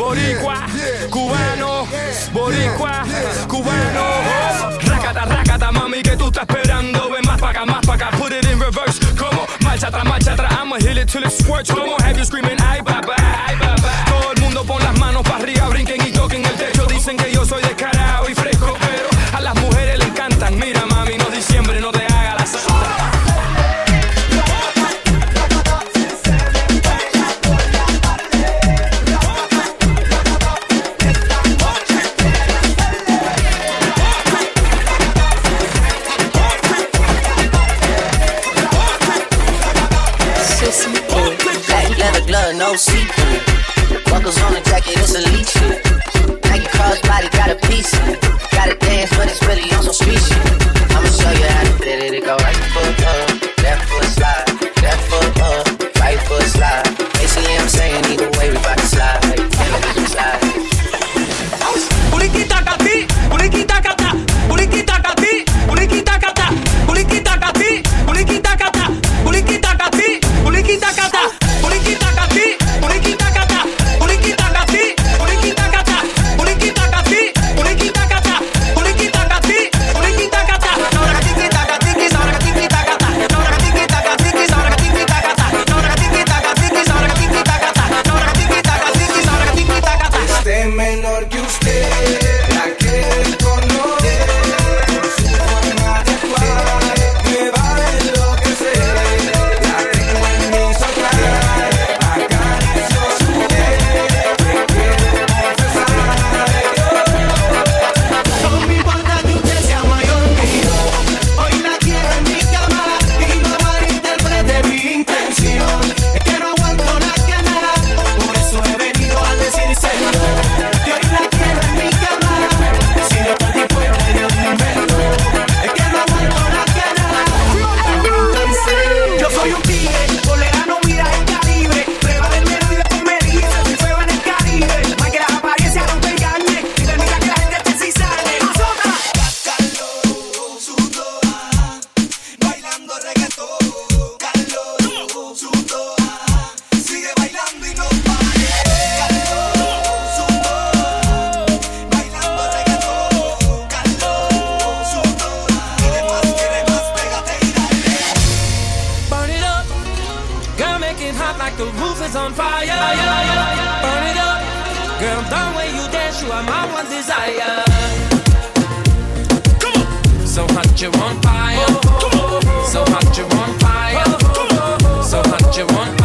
Boricua. Cubano. Boricua. Cubano. Rácata, rácata, mami, que tú estás esperando. Ven más pa' acá, más pa' acá. Put it in reverse. Como marcha atrás, marcha atrás. I'ma hit it till it squirts. Como have you screaming, leather glove, no see-through. Buckles on the jacket, it's elite shit. Nike crossbody got a piece. Gotta dance, but it's really on some street shit. I'ma show you how to fit it. It go right foot hot like the roof is on fire. Burn it up. Girl, the way you dance, you are my one desire. Come on. So hot, you're on fire. Come on. So hot, you're on fire. Come on. So hot, you're on fire.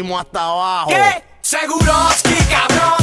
subimos hasta abajo. ¿Qué? Cabrón.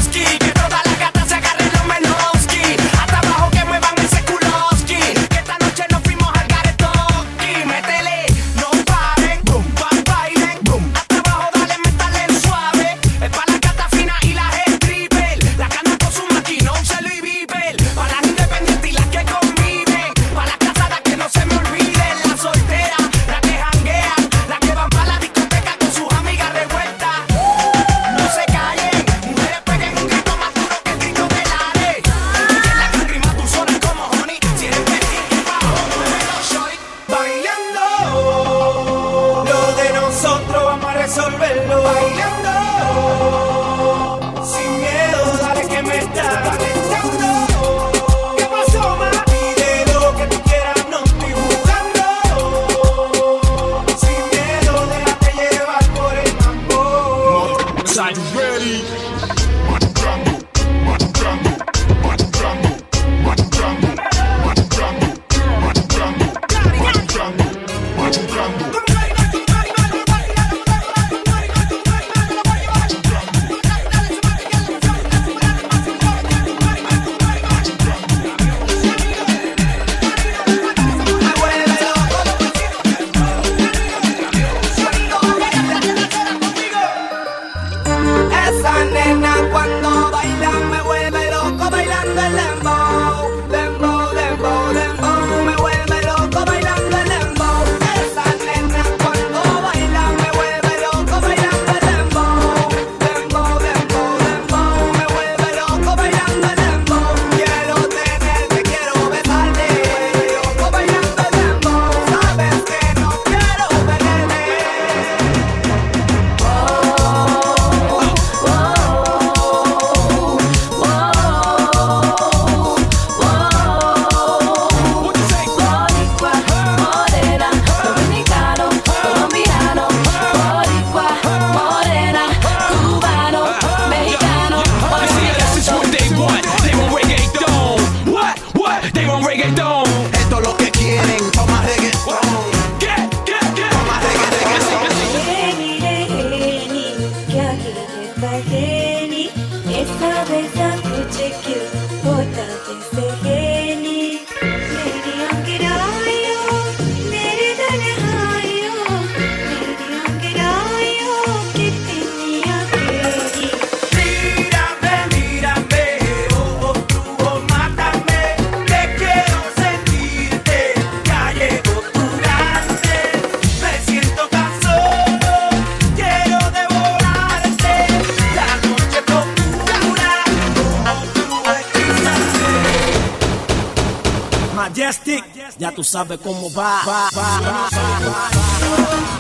tu sabe como vá, vá, vá, vá.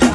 va.